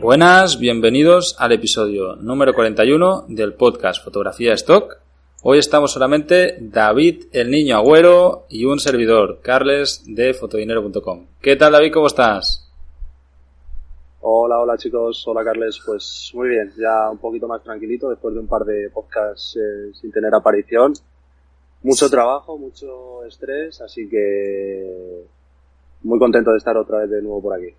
Buenas, bienvenidos al episodio número 41 del podcast Fotografía Stock. Hoy estamos solamente David, el niño agüero y un servidor, Carles de fotodinero.com. ¿Qué tal David? ¿Cómo estás? Hola, hola chicos, hola Carles, pues muy bien, ya un poquito más tranquilito después de un par de podcasts eh, sin tener aparición. Mucho trabajo, mucho estrés, así que muy contento de estar otra vez de nuevo por aquí.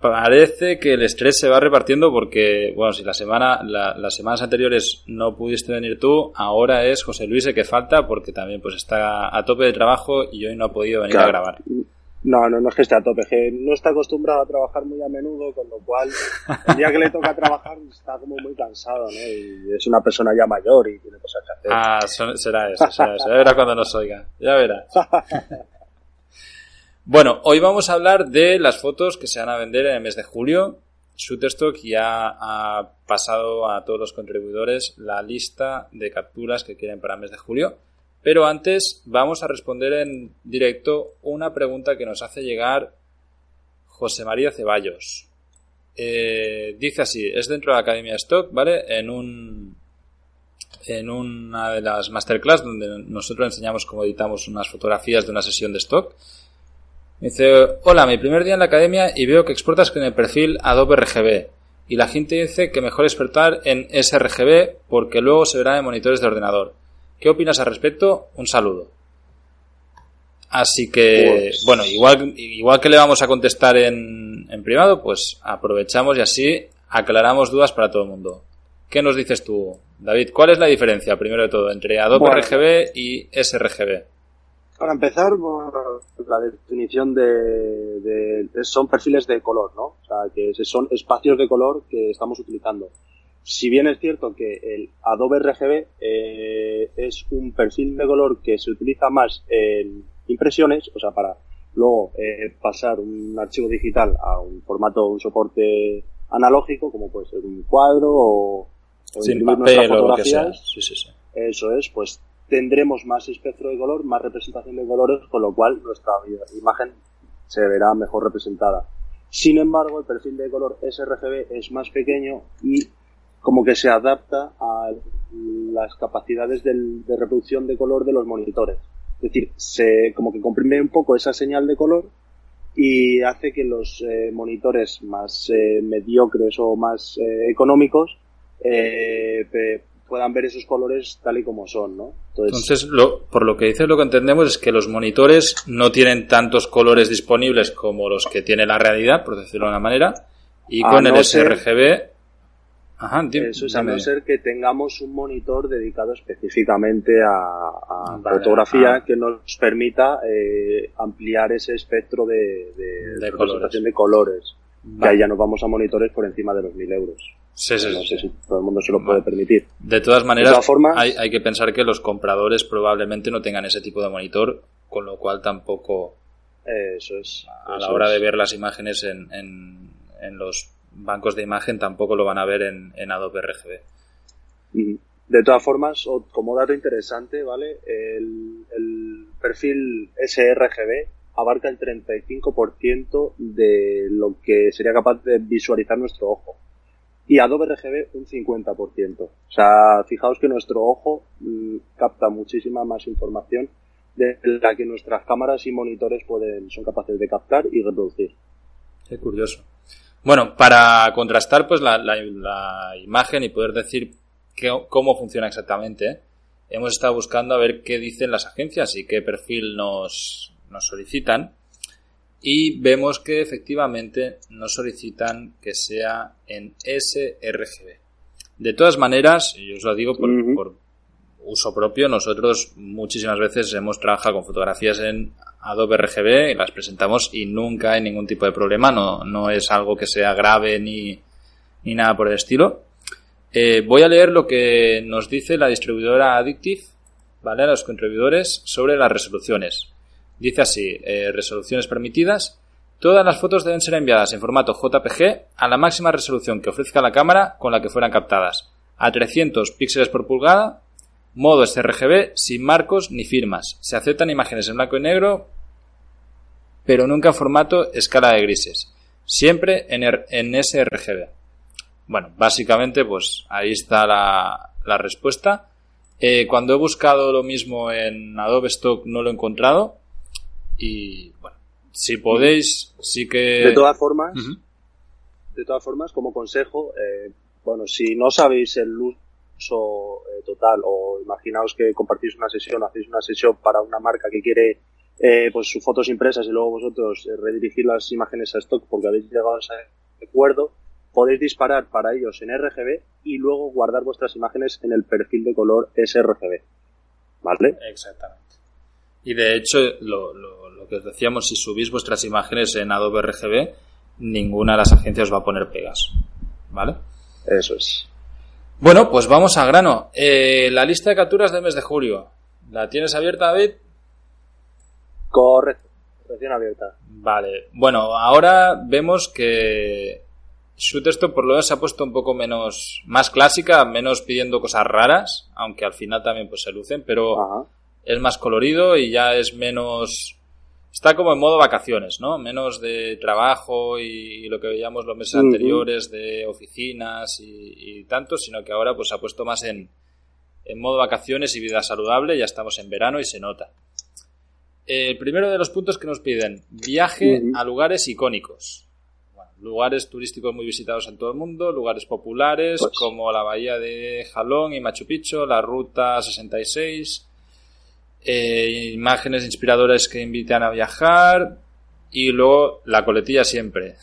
Parece que el estrés se va repartiendo porque, bueno, si la semana, las semanas anteriores no pudiste venir tú, ahora es José Luis el que falta porque también pues está a tope de trabajo y hoy no ha podido venir a grabar. No, no, no es que esté a tope, que no está acostumbrado a trabajar muy a menudo, con lo cual el día que le toca trabajar está como muy cansado, ¿no? Y es una persona ya mayor y tiene cosas que hacer. Ah, será eso, será eso. Ya verá cuando nos oiga, ya verá. Bueno, hoy vamos a hablar de las fotos que se van a vender en el mes de julio. Shutterstock ya ha pasado a todos los contribuidores la lista de capturas que quieren para el mes de julio. Pero antes vamos a responder en directo una pregunta que nos hace llegar José María Ceballos. Eh, dice así, es dentro de la Academia Stock, ¿vale? En un en una de las masterclass donde nosotros enseñamos cómo editamos unas fotografías de una sesión de stock dice, hola, mi primer día en la academia y veo que exportas con el perfil Adobe RGB. Y la gente dice que mejor exportar en sRGB porque luego se verá en monitores de ordenador. ¿Qué opinas al respecto? Un saludo. Así que, pues- bueno, igual, igual que le vamos a contestar en, en privado, pues aprovechamos y así aclaramos dudas para todo el mundo. ¿Qué nos dices tú, David? ¿Cuál es la diferencia, primero de todo, entre Adobe RGB y sRGB? Para empezar, la definición de, son perfiles de color, ¿no? O sea, que son espacios de color que estamos utilizando. Si bien es cierto que el Adobe RGB eh, es un perfil de color que se utiliza más en impresiones, o sea, para luego eh, pasar un archivo digital a un formato, un soporte analógico, como puede ser un cuadro o, Sin papel o lo que sea. Sí, sí, sí. Eso es, pues tendremos más espectro de color, más representación de colores, con lo cual nuestra imagen se verá mejor representada. Sin embargo, el perfil de color sRGB es más pequeño y como que se adapta a las capacidades de reproducción de color de los monitores. Es decir, se como que comprime un poco esa señal de color y hace que los eh, monitores más eh, mediocres o más eh, económicos puedan ver esos colores tal y como son, ¿no? Entonces, por lo que dices, lo que entendemos es que los monitores no tienen tantos colores disponibles como los que tiene la realidad, por decirlo de una manera, y con el sRGB... Ajá, Eso es a no ser que tengamos un monitor dedicado específicamente a, fotografía ah. que nos permita eh, ampliar ese espectro de, de, representación de colores. Que ahí ya nos vamos a monitores por encima de los 1000 euros. Sí, sí, no sé si todo el mundo se lo puede permitir. De todas maneras, hay, hay, que pensar que los compradores probablemente no tengan ese tipo de monitor, con lo cual tampoco. Eso es. A la hora de ver las imágenes en, en, en, los bancos de imagen, tampoco lo van a ver en, en Adobe RGB. De todas formas, como dato interesante, ¿vale? El, el perfil sRGB abarca el 35% de lo que sería capaz de visualizar nuestro ojo y Adobe RGB un 50%. O sea, fijaos que nuestro ojo mm, capta muchísima más información de la que nuestras cámaras y monitores pueden, son capaces de captar y reproducir. Qué curioso. Bueno, para contrastar pues la, imagen y poder decir cómo funciona exactamente, hemos estado buscando a ver qué dicen las agencias y qué perfil nos, nos solicitan y vemos que efectivamente nos solicitan que sea en sRGB. De todas maneras, y os lo digo por, uso propio, nosotros muchísimas veces hemos trabajado con fotografías en Adobe RGB las presentamos y nunca hay ningún tipo de problema, no, no es algo que sea grave ni, ni nada por el estilo. Eh, voy a leer lo que nos dice la distribuidora Addictive, ¿vale? A los contribuidores sobre las resoluciones. Dice así, eh, resoluciones permitidas. Todas las fotos deben ser enviadas en formato JPG a la máxima resolución que ofrezca la cámara con la que fueran captadas, a 300 píxeles por pulgada, modo sRGB sin marcos ni firmas. Se aceptan imágenes en blanco y negro, pero nunca en formato escala de grises, siempre en, en sRGB. Bueno, básicamente, pues ahí está la, la respuesta. Eh, cuando he buscado lo mismo en Adobe Stock no lo he encontrado. Y bueno, si podéis, sí que. De todas formas, de todas formas, como consejo, eh, bueno, si no sabéis el eh, total o imaginaos que compartís una sesión, hacéis una sesión para una marca que quiere eh, pues sus fotos impresas y luego vosotros redirigir las imágenes a stock porque habéis llegado a ese acuerdo, podéis disparar para ellos en RGB y luego guardar vuestras imágenes en el perfil de color sRGB. ¿Vale? Exactamente. Y de hecho, lo, lo, que os decíamos, si subís vuestras imágenes en Adobe RGB, ninguna de las agencias os va a poner pegas. ¿Vale? Eso es. Bueno, pues vamos a grano. Eh, la lista de capturas del mes de julio. ¿La tienes abierta, David? Correcto. Recién abierta. Vale. Bueno, ahora vemos que Shutterstock por lo menos se ha puesto un poco menos, más clásica, menos pidiendo cosas raras, aunque al final también pues se lucen, pero es más colorido y ya es menos, está como en modo vacaciones, ¿no? Menos de trabajo y, lo que veíamos los meses anteriores de oficinas y, tanto, sino que ahora pues se ha puesto más en, en modo vacaciones y vida saludable, ya estamos en verano y se nota. El primero de los puntos que nos piden, viaje a lugares icónicos. Lugares turísticos muy visitados en todo el mundo, lugares populares pues. como la bahía de Jalón y Machu Picchu, la ruta 66, eh, imágenes inspiradoras que invitan a viajar y luego la coletilla siempre.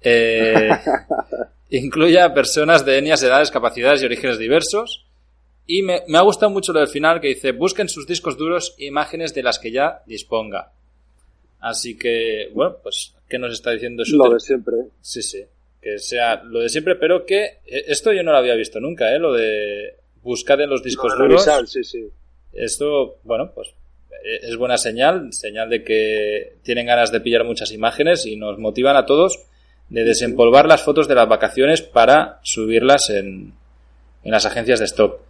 Eh, incluye a personas de etnias, edades, capacidades y orígenes diversos. Y me, me ha gustado mucho lo del final que dice, busquen sus discos duros imágenes de las que ya disponga. Así que, bueno, pues, ¿qué nos está diciendo eso? Lo de siempre. Sí, sí. Que sea lo de siempre, pero que eh, esto yo no lo había visto nunca, ¿eh? Lo de buscar en los discos duros. sí, sí. Esto, bueno, pues eh, es buena señal, señal de que tienen ganas de pillar muchas imágenes y nos motivan a todos de desempolvar las fotos de las vacaciones para subirlas en, en las agencias de stock.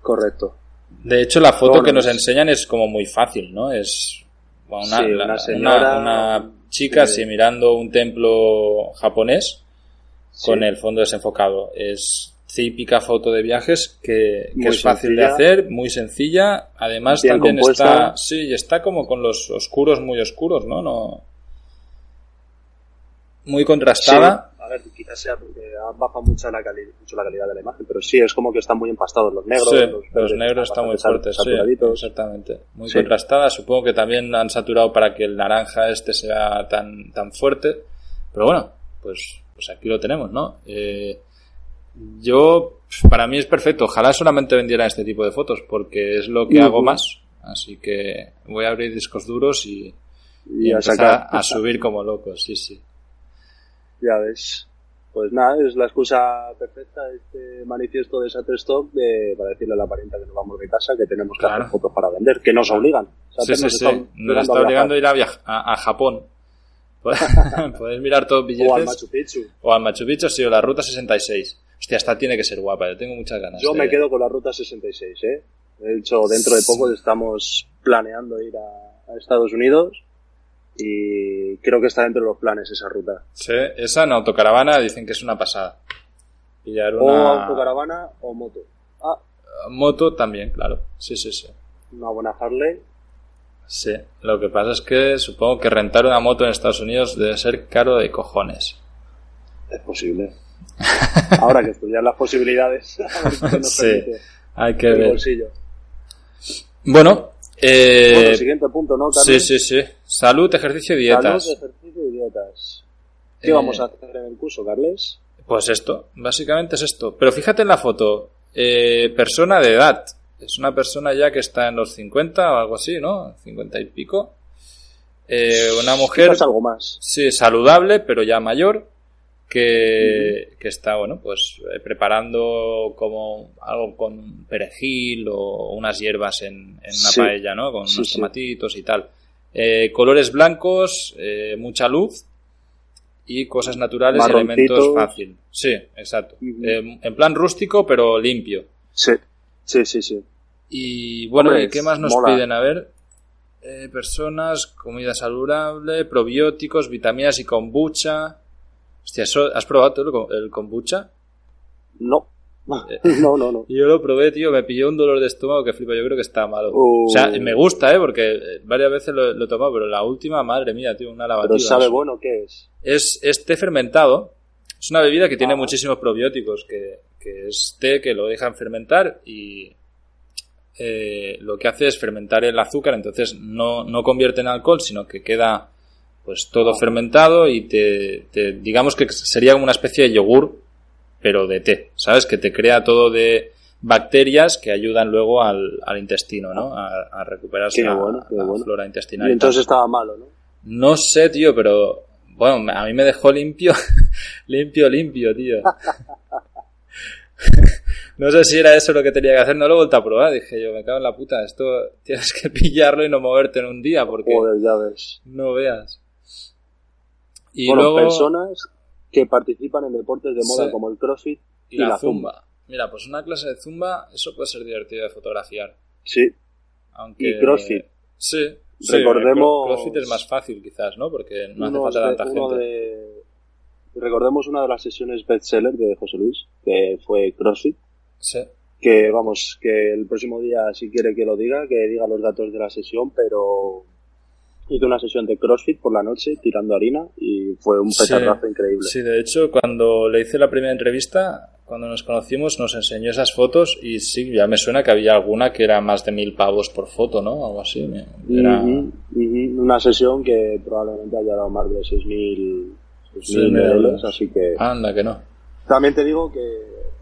Correcto. De hecho, la foto que nos enseñan es como muy fácil, ¿no? Es una, una, chica así mirando un templo japonés con el fondo desenfocado. Es típica foto de viajes que, es fácil de hacer, muy sencilla. Además también está, sí, está como con los oscuros muy oscuros, ¿no? No muy contrastada a ver, quizás sea porque ha bajado mucho la, mucho la calidad de la imagen, pero sí, es como que están muy empastados los negros. los, negros están muy fuertes, sí, exactamente. Muy contrastada, supongo que también han saturado para que el naranja este sea tan, tan fuerte, pero bueno, pues, pues aquí lo tenemos, ¿no? Eh, yo, para mí es perfecto, ojalá solamente vendieran este tipo de fotos, porque es lo que hago más, así que voy a abrir discos duros y, y, a subir como loco, sí, sí. Ya ves. Pues nada, es la excusa perfecta este manifiesto de Shutterstock de, para decirle a la parienta que nos vamos de casa, que tenemos que hacer fotos para vender, que nos obligan. sí, sí, sí. Nos está obligando a ir a, a, Japón. Podéis mirar todos billetes. O al Machu Picchu. O al Machu Picchu, sí, o la Ruta 66. Hostia, esta tiene que ser guapa, yo tengo muchas ganas. Yo me quedo con la Ruta 66, ¿eh? De hecho, dentro de poco estamos planeando ir a Estados Unidos y creo que está dentro de los planes esa ruta. Sí, esa en autocaravana dicen que es una pasada. O autocaravana o moto. Ah. Moto también, claro. Sí, sí, sí. Una buena Harley. Sí, lo que pasa es que supongo que rentar una moto en Estados Unidos debe ser caro de cojones. Es posible. Ahora que estudiar las posibilidades. sí, hay que ver. Bolsillo. Bueno, eh, bueno, siguiente punto, ¿no, Sí, sí, sí. Salud, ejercicio y dietas. Salud, ejercicio y dietas. ¿Qué eh, vamos a hacer en el curso, Carles? Pues esto, básicamente es esto. Pero fíjate en la foto. Eh, persona de edad. Es una persona ya que está en los 50 o algo así, ¿no? 50 y pico. Eh, una mujer. Quizás algo más. Sí, saludable, pero ya mayor. Que, que está, bueno, pues eh, preparando como algo con perejil o unas hierbas en, en una Sí. paella, ¿no? Con Sí, unos sí. tomatitos y tal. Eh, colores blancos, eh, mucha luz y cosas naturales y elementos fácil. Sí, exacto. Eh, en plan rústico, pero limpio. Sí, sí, sí, sí. Y bueno, Hombre, ¿y ¿qué más nos mola. piden? A ver, personas, comida saludable, probióticos, vitaminas y kombucha. Hostia, ¿eso, ¿has probado tú el ko- el kombucha? No. Eh. No, no, no. Yo lo probé, tío, me pilló un dolor de estómago que flipa, yo creo que está malo. Uh. O sea, me gusta, ¿eh? Porque eh, varias veces lo, lo he tomado, pero la última, madre mía, tío, una lavativa. Pero sabe bueno qué es. Es, es té fermentado. Es una bebida que tiene Ajá. muchísimos probióticos, que, que es té que lo dejan fermentar y eh, lo que hace es fermentar el azúcar, entonces no, no convierte en alcohol, sino que queda pues todo fermentado y te, te- digamos que sería como una especie de yogur, pero de té, ¿sabes? Que te crea todo de bacterias que ayudan luego al, al intestino, ¿no? A, a recuperarse la, bueno, qué la bueno. flora intestinal. Y entonces estaba malo, ¿no? No sé, tío, pero bueno, a mí me dejó limpio, limpio, limpio, tío. No sé si era eso lo que tenía que hacer, no lo he vuelto a probar. Dije yo, me cago en la puta, esto tienes que pillarlo y no moverte en un día porque Joder, ya ves. no veas. Y bueno, luego personas que participan en deportes de moda Sí. como el crossfit y la, zumba. Mira, pues una clase de zumba, eso puede ser divertido de fotografiar. Sí, Aunque, Y CrossFit. Sí. sí, Recordemos- CrossFit es más fácil quizás, ¿no? Porque no hace falta de- tanta gente. de- Recordemos una de las sesiones bestseller de José Luis, que fue CrossFit, Sí. que vamos, que el próximo día si quiere que lo diga, que diga los datos de la sesión, pero hizo una sesión de CrossFit por la noche tirando harina y fue un Sí. petardazo increíble. Sí, de hecho, cuando le hice la primera entrevista, cuando nos conocimos, nos enseñó esas fotos y sí, ya me suena que había alguna que era más de mil pavos por foto, ¿no? Algo así. Era... Una sesión que probablemente haya dado más de 6.000 Sí, 6.000 mira, euros, así que Anda, que no. también te digo que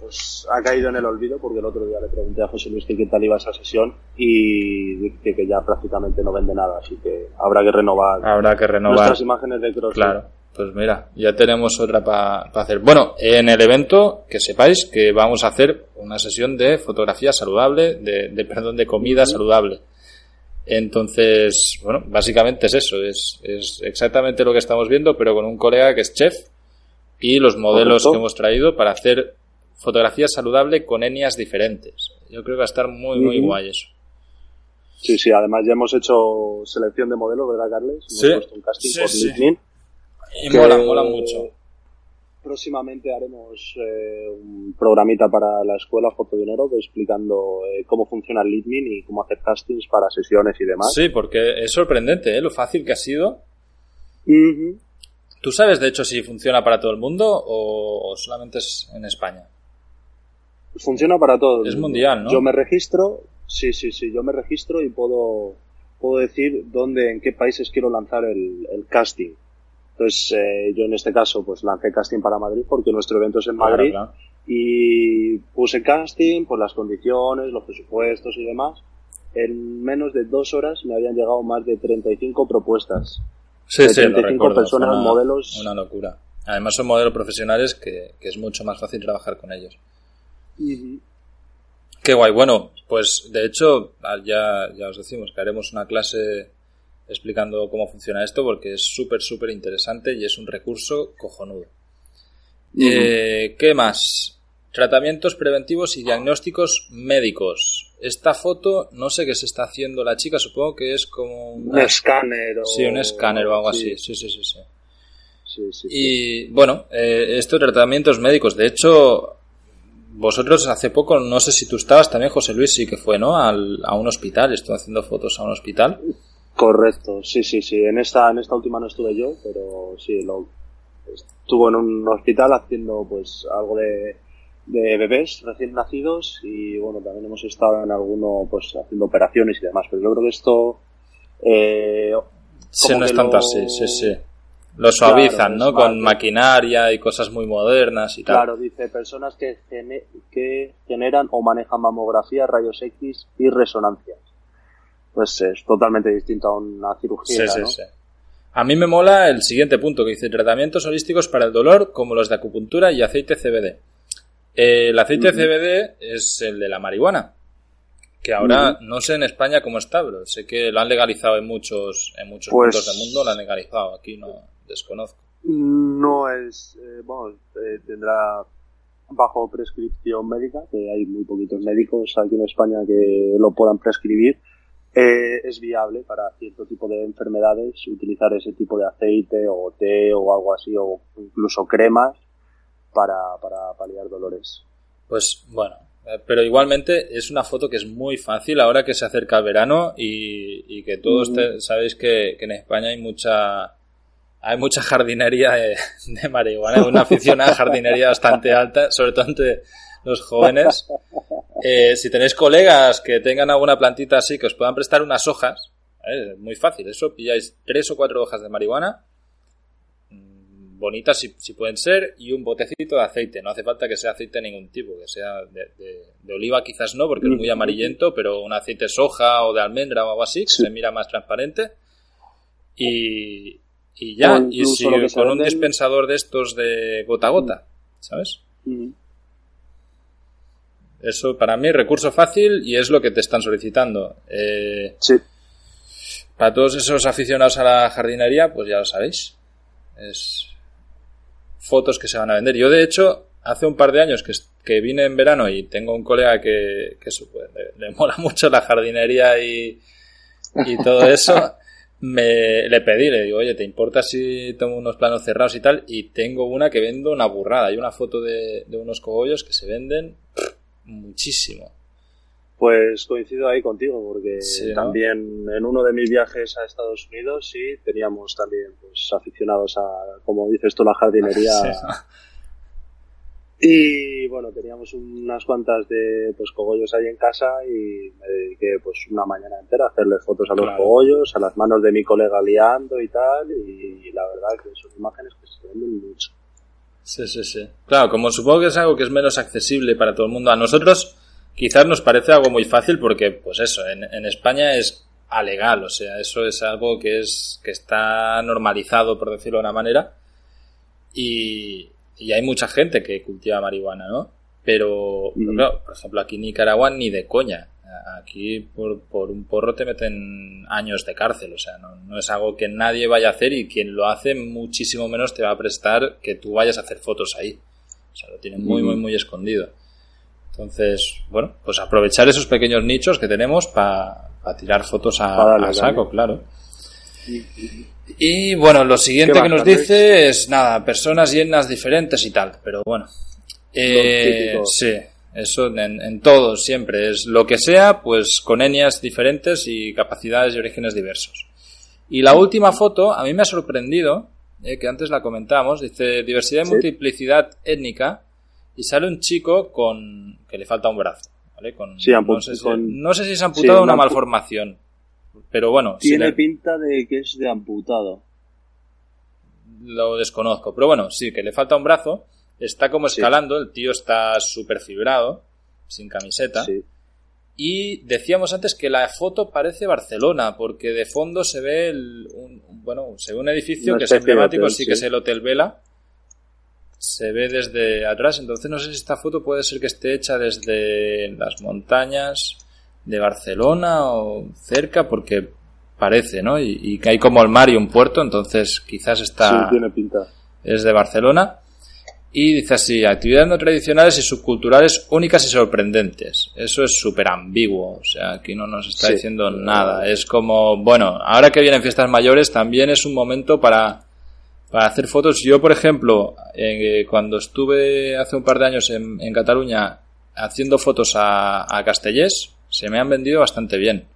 pues ha caído en el olvido porque el otro día le pregunté a José Luis que qué tal iba esa sesión y dice que ya prácticamente no vende nada, así que habrá que renovar Habrá que renovar. nuestras imágenes de CrossFit. Claro, pues mira, ya tenemos otra para hacer. Bueno, en el evento, que sepáis que vamos a hacer una sesión de fotografía saludable, de, de perdón, de comida saludable. Entonces, bueno, básicamente es eso, es, es exactamente lo que estamos viendo, pero con un colega que es chef y los modelos Correcto. que hemos traído para hacer fotografía saludable con etnias diferentes. Yo creo que va a estar muy, muy guay eso. Sí, sí, además ya hemos hecho selección de modelos, ¿verdad, Carles? Hemos Sí. puesto un casting Sí, por sí. LinkedIn. Y que mola, mola mucho. Próximamente haremos eh, un programita para la escuela Fotodinero explicando eh, cómo funciona el LinkedIn y cómo hacer castings para sesiones y demás. Sí, porque es sorprendente, ¿eh? Lo fácil que ha sido. Ujú. ¿Tú sabes, de hecho, si funciona para todo el mundo o solamente es en España? Funciona para todo. Es mundial, ¿no? Yo me registro, sí, sí, sí, yo me registro y puedo, puedo decir dónde, en qué países quiero lanzar el, el casting. Entonces, eh, yo en este caso, pues lancé casting para Madrid porque nuestro evento es en Madrid Claro, claro. y puse casting por las condiciones, los presupuestos y demás. En menos de dos horas me habían llegado más de 35 propuestas. Sí, de sí, lo 35 recuerdo. personas, una, modelos. Una locura. Además son modelos profesionales que, que es mucho más fácil trabajar con ellos. Qué guay. Bueno, pues de hecho ya, ya os decimos que haremos una clase explicando cómo funciona esto porque es súper, súper interesante y es un recurso cojonudo. Eh, ¿Qué más? Tratamientos preventivos y diagnósticos médicos. Esta foto, no sé qué se está haciendo la chica, supongo que es como Un escáner o... Sí, un escáner o algo sí, así. Sí, sí, sí, sí. Sí, sí, sí. Y bueno, eh, estos tratamientos médicos, de hecho, vosotros hace poco, no sé si tú estabas también, José Luis, sí que fue, ¿no? Al- a un hospital, estuve haciendo fotos a un hospital. Correcto, sí, sí, sí. En esta, en esta última no estuve yo, pero sí, lo estuvo en un hospital haciendo pues algo de, de bebés recién nacidos y bueno, también hemos estado en alguno pues haciendo operaciones y demás, pero yo creo que esto eh, Sí, no es lo- así, sí, sí. Lo suavizan, ¿no? Con maquinaria y cosas muy modernas y tal. Claro, dice personas que, que generan o manejan mamografía, rayos X y resonancias. Pues es totalmente distinto a una cirugía. Sí, sí, sí. A mí me mola el siguiente punto que dice tratamientos holísticos para el dolor como los de acupuntura y aceite CBD. el aceite CBD es el de la marihuana, que ahora no sé en España cómo está, pero sé que lo han legalizado en muchos en muchos pues puntos del mundo, lo han legalizado, aquí no desconozco. No es, eh, bueno, eh, tendrá bajo prescripción médica, que hay muy poquitos médicos aquí en España que lo puedan prescribir eh, es viable para cierto tipo de enfermedades utilizar ese tipo de aceite o té o algo así o incluso cremas para, para paliar dolores. Pues bueno, pero igualmente es una foto que es muy fácil ahora que se acerca el verano y, que todos sabéis que, en España hay mucha hay mucha jardinería de, de marihuana, una afición a jardinería bastante alta, sobre todo entre los jóvenes. Eh, si tenéis colegas que tengan alguna plantita así que os puedan prestar unas hojas, es muy fácil, eso pilláis tres o cuatro hojas de marihuana, mm, bonitas si, pueden ser, y un botecito de aceite. No hace falta que sea aceite de ningún tipo, que sea de, oliva quizás no, porque es muy amarillento, pero un aceite soja o de almendra o algo así, que se mira más transparente. Y, y ya, y si con un dispensador de estos de gota a gota, ¿sabes? Eso para mí recurso fácil y es lo que te están solicitando. Eh, sí. Para todos esos aficionados a la jardinería, pues ya lo sabéis. Es fotos que se van a vender. Yo de hecho, hace un par de años que, que vine en verano y tengo un colega que, que pues, le, mola mucho la jardinería y, y todo eso. me le pedí, le digo, oye, ¿te importa si tomo unos planos cerrados y tal? Y tengo una que vendo una burrada. Hay una foto de, de unos cogollos que se venden muchísimo. Pues coincido ahí contigo, porque también en uno de mis viajes a Estados Unidos sí teníamos también pues aficionados a, como dices tú, la jardinería. Y bueno, teníamos unas cuantas de pues cogollos ahí en casa y me dediqué pues una mañana entera a hacerle fotos a los cogollos, a las manos de mi colega liando y tal, y la verdad que son imágenes que se venden mucho. Sí, sí, sí. Claro, como supongo que es algo que es menos accesible para todo el mundo, a nosotros quizás nos parece algo muy fácil porque, pues eso, en, en España es alegal, o sea, eso es algo que es que está normalizado, por decirlo de una manera, y, y hay mucha gente que cultiva marihuana, ¿no? Pero, pero claro, por ejemplo, aquí en Nicaragua ni de coña. Aquí por, por, un porro te meten años de cárcel, o sea, no, no, es algo que nadie vaya a hacer y quien lo hace muchísimo menos te va a prestar que tú vayas a hacer fotos ahí. O sea, lo tienen muy, muy, muy escondido. Entonces, bueno, pues aprovechar esos pequeños nichos que tenemos para tirar fotos a, saco, claro. Y bueno, lo siguiente que nos dice es nada, personas llenas diferentes y tal, pero bueno. Eh, sí, eso en, en todo, siempre. Es lo que sea, pues con etnias diferentes y capacidades y orígenes diversos. Y la última foto, a mí me ha sorprendido, eh, que antes la comentábamos, dice diversidad y multiplicidad étnica, y sale un chico con que le falta un brazo. ¿vale? Con, sí, no, sé si, no, sé si, es amputado una malformación. Pero bueno. Tiene pinta de que es de amputado. Lo desconozco. Pero bueno, sí, que le falta un brazo Está como escalando, el tío está súper fibrado, sin camiseta. Y decíamos antes que la foto parece Barcelona, porque de fondo se ve el, un, bueno, se ve un edificio que es emblemático, sí, que es el Hotel Vela. Se ve desde atrás, entonces no sé si esta foto puede ser que esté hecha desde las montañas de Barcelona o cerca, porque parece, ¿no? Y, que hay como el mar y un puerto, entonces quizás está. tiene pinta. Es de Barcelona. Y dice así, actividades no tradicionales y subculturales únicas y sorprendentes. Eso es súper ambiguo, o sea, aquí no nos está diciendo nada. Es como, bueno, ahora que vienen fiestas mayores también es un momento para, para hacer fotos. Yo, por ejemplo, eh, cuando estuve hace un par de años en, en Cataluña haciendo fotos a, a Castellés, se me han vendido bastante bien.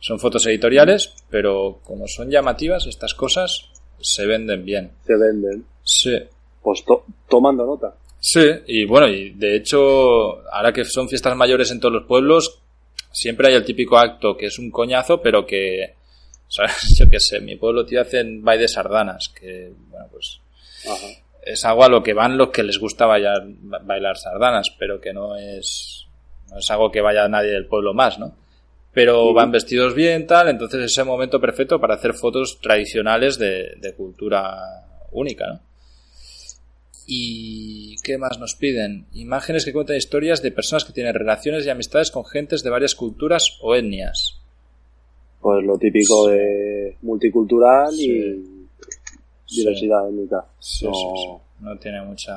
Son fotos editoriales, pero como son llamativas estas cosas, se venden bien. Se venden. Sí pues tomando nota. Sí, y bueno, y de hecho, ahora que son fiestas mayores en todos los pueblos, siempre hay el típico acto que es un coñazo, pero que, sea, yo qué sé, mi pueblo tío hacen baile de sardanas, que, bueno, pues es algo a lo que van los que les gusta bailar, bailar sardanas, pero que no es, no es algo que vaya nadie del pueblo más, ¿no? Pero van vestidos bien, tal, entonces es el momento perfecto para hacer fotos tradicionales de, de cultura única, ¿no? ¿Y qué más nos piden? Imágenes que cuentan historias de personas que tienen relaciones y amistades con gentes de varias culturas o etnias. Pues lo típico de multicultural y diversidad étnica. no... no... tiene mucha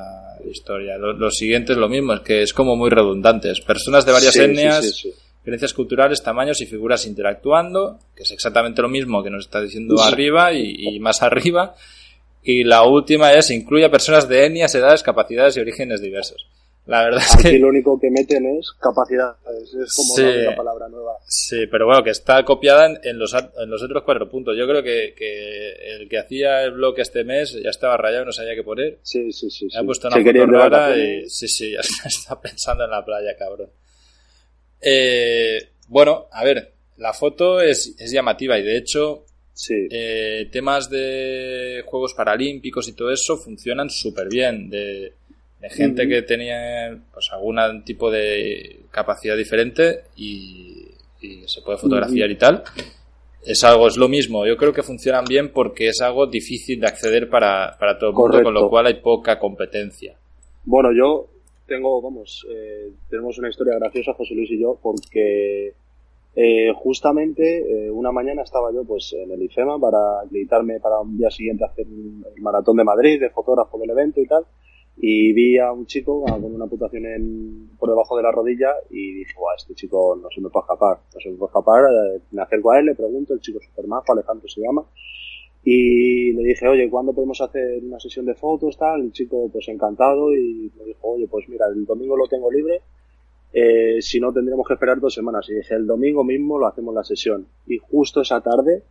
historia. Lo, siguiente es lo mismo, es que es como muy redundante. Personas de varias etnias, creencias culturales, tamaños y figuras interactuando, que es exactamente lo mismo que nos está diciendo arriba y más arriba y la última es incluye a personas de etnias, edades, capacidades y orígenes diversos. La verdad es Aquí lo único que meten es capacidades, es como una palabra nueva. Sí, pero bueno, que está copiada en, los, en los otros cuatro puntos. Yo creo que, que el que hacía el blog este mes ya estaba rayado, no sabía qué poner. Sí, sí, sí. Ha puesto una foto rara y sí, sí, ya está pensando en la playa, cabrón. Eh, bueno, a ver, la foto es, es llamativa y de hecho Sí. Eh, temas de Juegos Paralímpicos y todo eso funcionan súper bien. De, gente que tenía pues algún tipo de capacidad diferente y, se puede fotografiar y tal. Es algo, es lo mismo. Yo creo que funcionan bien porque es algo difícil de acceder para, para todo el mundo, con lo cual hay poca competencia. Bueno, yo tengo, vamos, eh, tenemos una historia graciosa, José Luis y yo, porque eh, justamente eh, una mañana estaba yo pues en el IFEMA para acreditarme para un día siguiente hacer el maratón de Madrid de fotógrafo del evento y tal y vi a un chico con una amputación en, por debajo de la rodilla y dije, Buah, este chico no se me puede escapar, no se me puede escapar, eh, me acerco a él, le pregunto, el chico super majo, Alejandro se llama, y le dije, oye, ¿cuándo podemos hacer una sesión de fotos, tal? El chico pues encantado y me dijo, oye, pues mira, el domingo lo tengo libre, eh, si no tendríamos que esperar dos semanas. Y dije, el domingo mismo lo hacemos la sesión. Y justo esa tarde,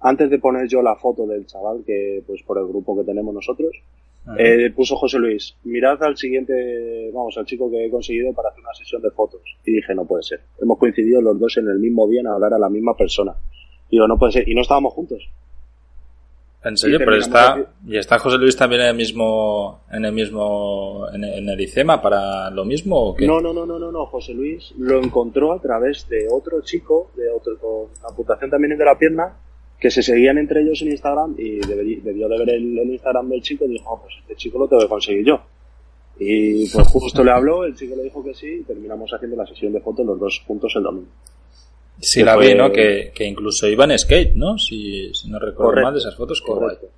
antes de poner yo la foto del chaval, que pues por el grupo que tenemos nosotros, eh, puso José Luis, mirad al siguiente, vamos, al chico que he conseguido para hacer una sesión de fotos. Y dije, no puede ser. Hemos coincidido los dos en el mismo día en hablar a la misma persona. Digo, no puede ser. Y no estábamos juntos. En serio, pero está y está José Luis también en el mismo en el mismo en, el ICEMA para lo mismo o qué? No, no, no, no, no, no, José Luis lo encontró a través de otro chico de otro con amputación también de la pierna que se seguían entre ellos en Instagram y debió de ver el, Instagram del chico y dijo, oh, pues este chico lo tengo que conseguir yo. Y pues justo le habló, el chico le dijo que sí y terminamos haciendo la sesión de fotos los dos juntos el domingo. Sí, la vi, ¿no? Que, que, incluso iba en skate, ¿no? Si, no recuerdo mal de esas fotos, correcto.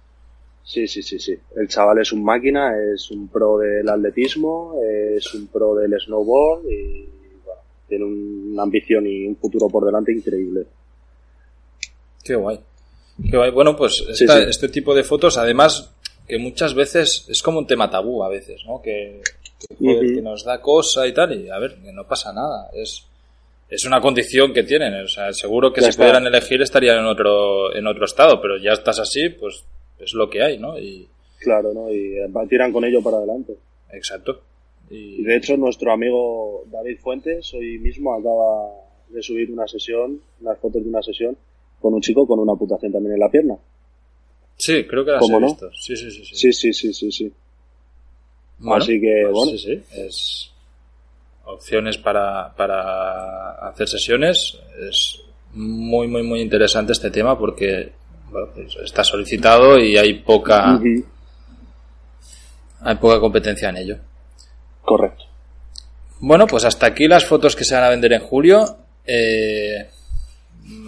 Sí, sí, sí, sí. El chaval es un máquina, es un pro del atletismo, es un pro del snowboard y bueno, tiene una ambición y un futuro por delante increíble. Qué guay. Guay. Bueno, pues este tipo de fotos, además, que muchas veces es como un tema tabú a veces, ¿no? Que, que nos da cosa y tal, y a ver, que no pasa nada. Es es una condición que tienen. O sea, seguro que si pudieran elegir estarían en otro, en otro estado, pero ya estás así, pues es lo que hay, ¿no? Y... Claro, ¿no? Y tiran con ello para adelante. Exacto. Y... de hecho, nuestro amigo David Fuentes hoy mismo acaba de subir una sesión, unas fotos de una sesión, con un chico con una amputación también en la pierna. Sí, creo que las he visto. Sí, sí, sí. Sí, sí, sí, sí. sí, Así que, pues bueno. Sí, sí. Es, opciones para, para hacer sesiones. Es muy, muy, muy interesante este tema porque pues está solicitado y hay poca, hay poca competencia en ello. Correcto. Bueno, pues hasta aquí las fotos que se van a vender en julio. Eh,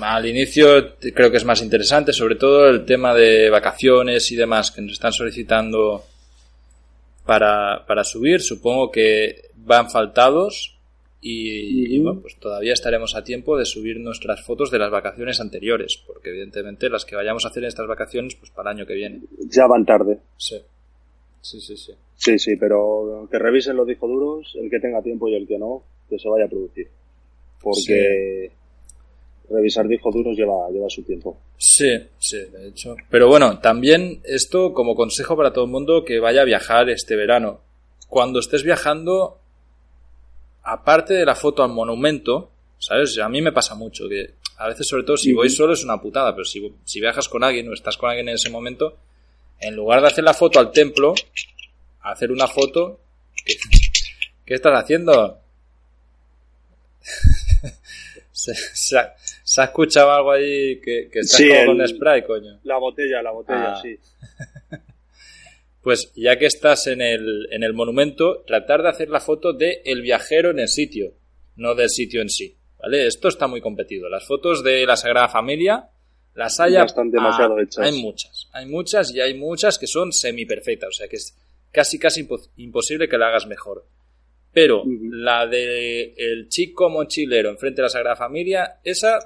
al inicio creo que es más interesante, sobre todo el tema de vacaciones y demás que nos están solicitando para, para subir. Supongo que van faltados y, bueno, pues todavía estaremos a tiempo de subir nuestras fotos de las vacaciones anteriores, porque evidentemente las que vayamos a hacer en estas vacaciones, pues para el año que viene. Ya van tarde. Sí. Sí, sí, sí. Sí, sí, pero que revisen los discos duros, el que tenga tiempo y el que no, que se vaya a producir. Porque revisar discos duros lleva, lleva su tiempo. Sí, sí, de hecho. Pero bueno, también esto como consejo para todo el mundo que vaya a viajar este verano. Cuando estés viajando, aparte de la foto al monumento, ¿Sabes? A mí me pasa mucho que a veces, sobre todo, si voy solo es una putada, pero si, si viajas con alguien o estás con alguien en ese momento, en lugar de hacer la foto al templo, hacer una foto, ¿qué, qué estás haciendo? Se, se, ha, se, ha, escuchado algo ahí que, que está Sí, como el- con spray, coño. La botella, la botella, Ah. sí. Pues ya que estás en el, en el monumento, tratar de hacer la foto de el viajero en el sitio, no del sitio en sí. ¿Vale? Esto está muy competido. Las fotos de la Sagrada Familia, las hay, están demasiado hechas. Hay muchas. Hay muchas y hay muchas que son semi perfectas. O sea que es casi casi impo- imposible que la hagas mejor. Pero la de el chico mochilero enfrente de la Sagrada Familia, esa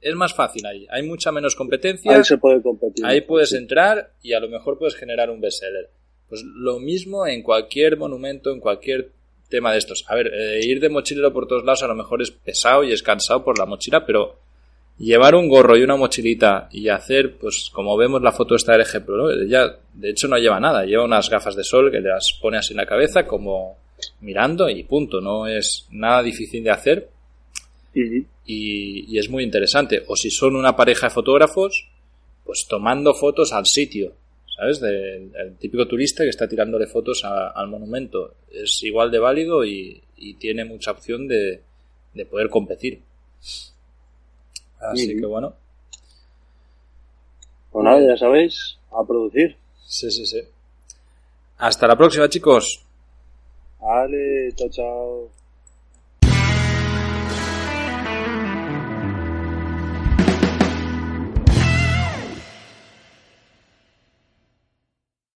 es más fácil ahí. Hay mucha menos competencia. Ahí se puede competir. Ahí puedes Sí. entrar y a lo mejor puedes generar un bestseller. Pues lo mismo en cualquier monumento, en cualquier tema de estos. A ver, eh, ir de mochilero por todos lados a lo mejor es pesado y es cansado por la mochila, pero llevar un gorro y una mochilita y hacer, pues como vemos la foto esta del ejemplo, ¿no? Ella de hecho no lleva nada, lleva unas gafas de sol que las pone así en la cabeza como mirando y punto, no es nada difícil de hacer y, y es muy interesante. O si son una pareja de fotógrafos, pues tomando fotos al sitio, ¿sabes? Del el típico turista que está tirándole fotos a- al monumento. Es igual de válido y, y tiene mucha opción de, de poder competir. Así que bueno, Pues nada, ya sabéis, a producir. sí, sí, sí. Hasta la próxima, chicos. 好嘞，早早